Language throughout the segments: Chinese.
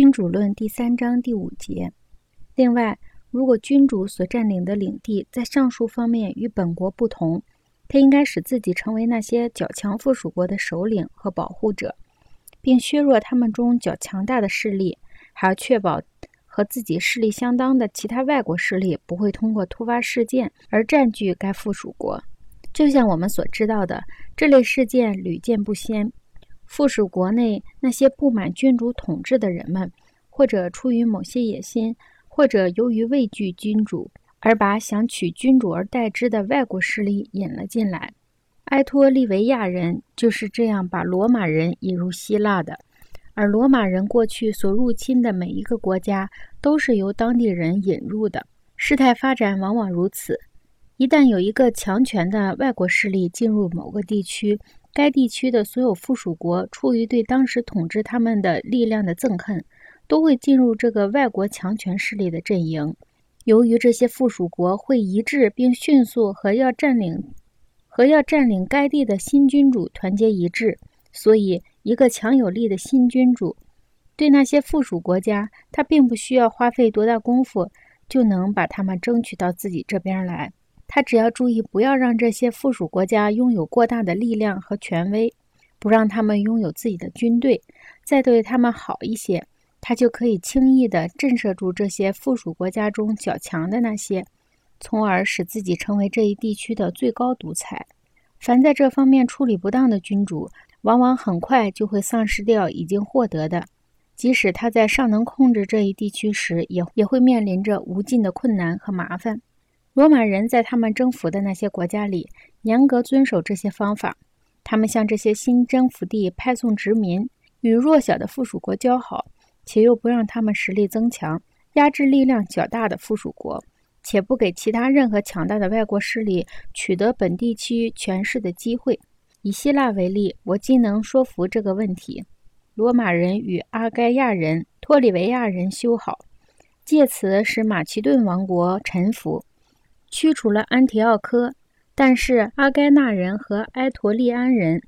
君主论第三章第五节。另外，如果君主所占领的领地在上述方面与本国不同，他应该使自己成为那些较强附属国的首领和保护者，并削弱他们中较强大的势力，还要确保和自己势力相当的其他外国势力不会通过突发事件而占据该附属国。就像我们所知道的，这类事件屡见不鲜。附属国内那些不满君主统治的人们，或者出于某些野心，或者由于畏惧君主，而把想取君主而代之的外国势力引了进来。埃托利维亚人就是这样把罗马人引入希腊的，而罗马人过去所入侵的每一个国家，都是由当地人引入的。事态发展往往如此：一旦有一个强权的外国势力进入某个地区，该地区的所有附属国出于对当时统治他们的力量的憎恨，都会进入这个外国强权势力的阵营。由于这些附属国会一致并迅速和要占领和要占领该地的新君主团结一致，所以一个强有力的新君主对那些附属国家，他并不需要花费多大功夫就能把他们争取到自己这边来。他只要注意不要让这些附属国家拥有过大的力量和权威，不让他们拥有自己的军队，再对他们好一些，他就可以轻易地震慑住这些附属国家中较强的那些，从而使自己成为这一地区的最高独裁。凡在这方面处理不当的君主，往往很快就会丧失掉已经获得的，即使他在尚能控制这一地区时，也也会面临着无尽的困难和麻烦。罗马人在他们征服的那些国家里，严格遵守这些方法。他们向这些新征服地派送殖民，与弱小的附属国交好，且又不让他们实力增强，压制力量较大的附属国，且不给其他任何强大的外国势力取得本地区权势的机会。以希腊为例，我既能说服这个问题：罗马人与阿盖亚人、托里维亚人修好，借此使马其顿王国臣服。驱除了安提奥科，但是阿该纳人和埃陀利安人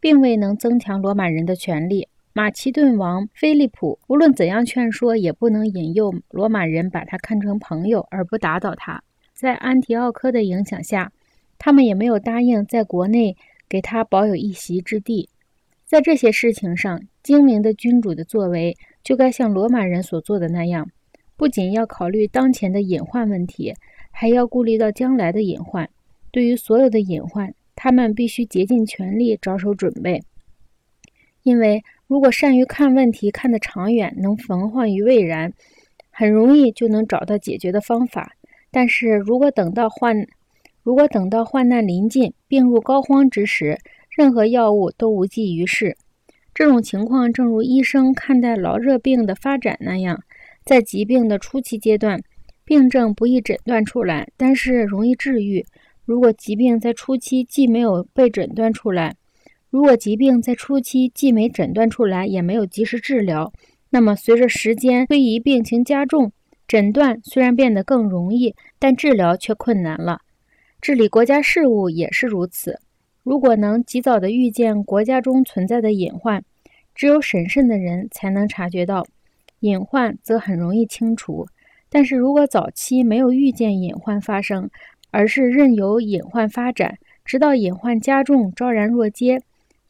并未能增强罗马人的权力。马其顿王菲利普无论怎样劝说，也不能引诱罗马人把他看成朋友而不打倒他。在安提奥科的影响下，他们也没有答应在国内给他保有一席之地。在这些事情上，精明的君主的作为就该像罗马人所做的那样，不仅要考虑当前的隐患问题。还要顾虑到将来的隐患。对于所有的隐患，他们必须竭尽全力着手准备。因为如果善于看问题，看得长远，能防患于未然，很容易就能找到解决的方法。但是如果等到患，如果等到患难临近、病入膏肓之时，任何药物都无济于事。这种情况正如医生看待痨热病的发展那样，在疾病的初期阶段。病症不易诊断出来，但是容易治愈。如果疾病在初期既没有被诊断出来，如果疾病在初期既没诊断出来，也没有及时治疗，那么随着时间推移，病情加重，诊断虽然变得更容易，但治疗却困难了。治理国家事务也是如此。如果能及早的预见国家中存在的隐患，只有审慎的人才能察觉到隐患，则很容易清除。但是如果早期没有预见隐患发生，而是任由隐患发展，直到隐患加重、昭然若揭，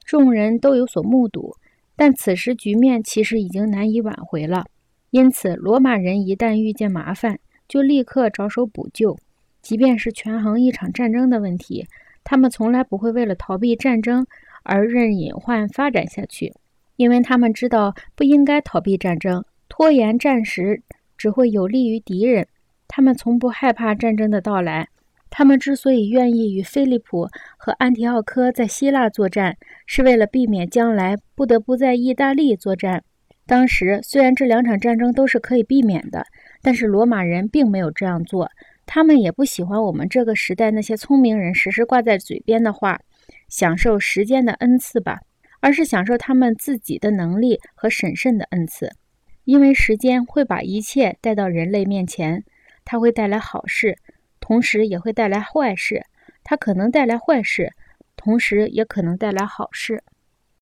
众人都有所目睹，但此时局面其实已经难以挽回了。因此，罗马人一旦遇见麻烦，就立刻着手补救，即便是权衡一场战争的问题，他们从来不会为了逃避战争而任隐患发展下去，因为他们知道不应该逃避战争，拖延战时。只会有利于敌人。他们从不害怕战争的到来。他们之所以愿意与菲利普和安提奥科在希腊作战，是为了避免将来不得不在意大利作战。当时虽然这两场战争都是可以避免的，但是罗马人并没有这样做。他们也不喜欢我们这个时代那些聪明人时时挂在嘴边的话：“享受时间的恩赐吧。”而是享受他们自己的能力和审慎的恩赐。因为时间会把一切带到人类面前，它会带来好事，同时也会带来坏事。它可能带来坏事，同时也可能带来好事。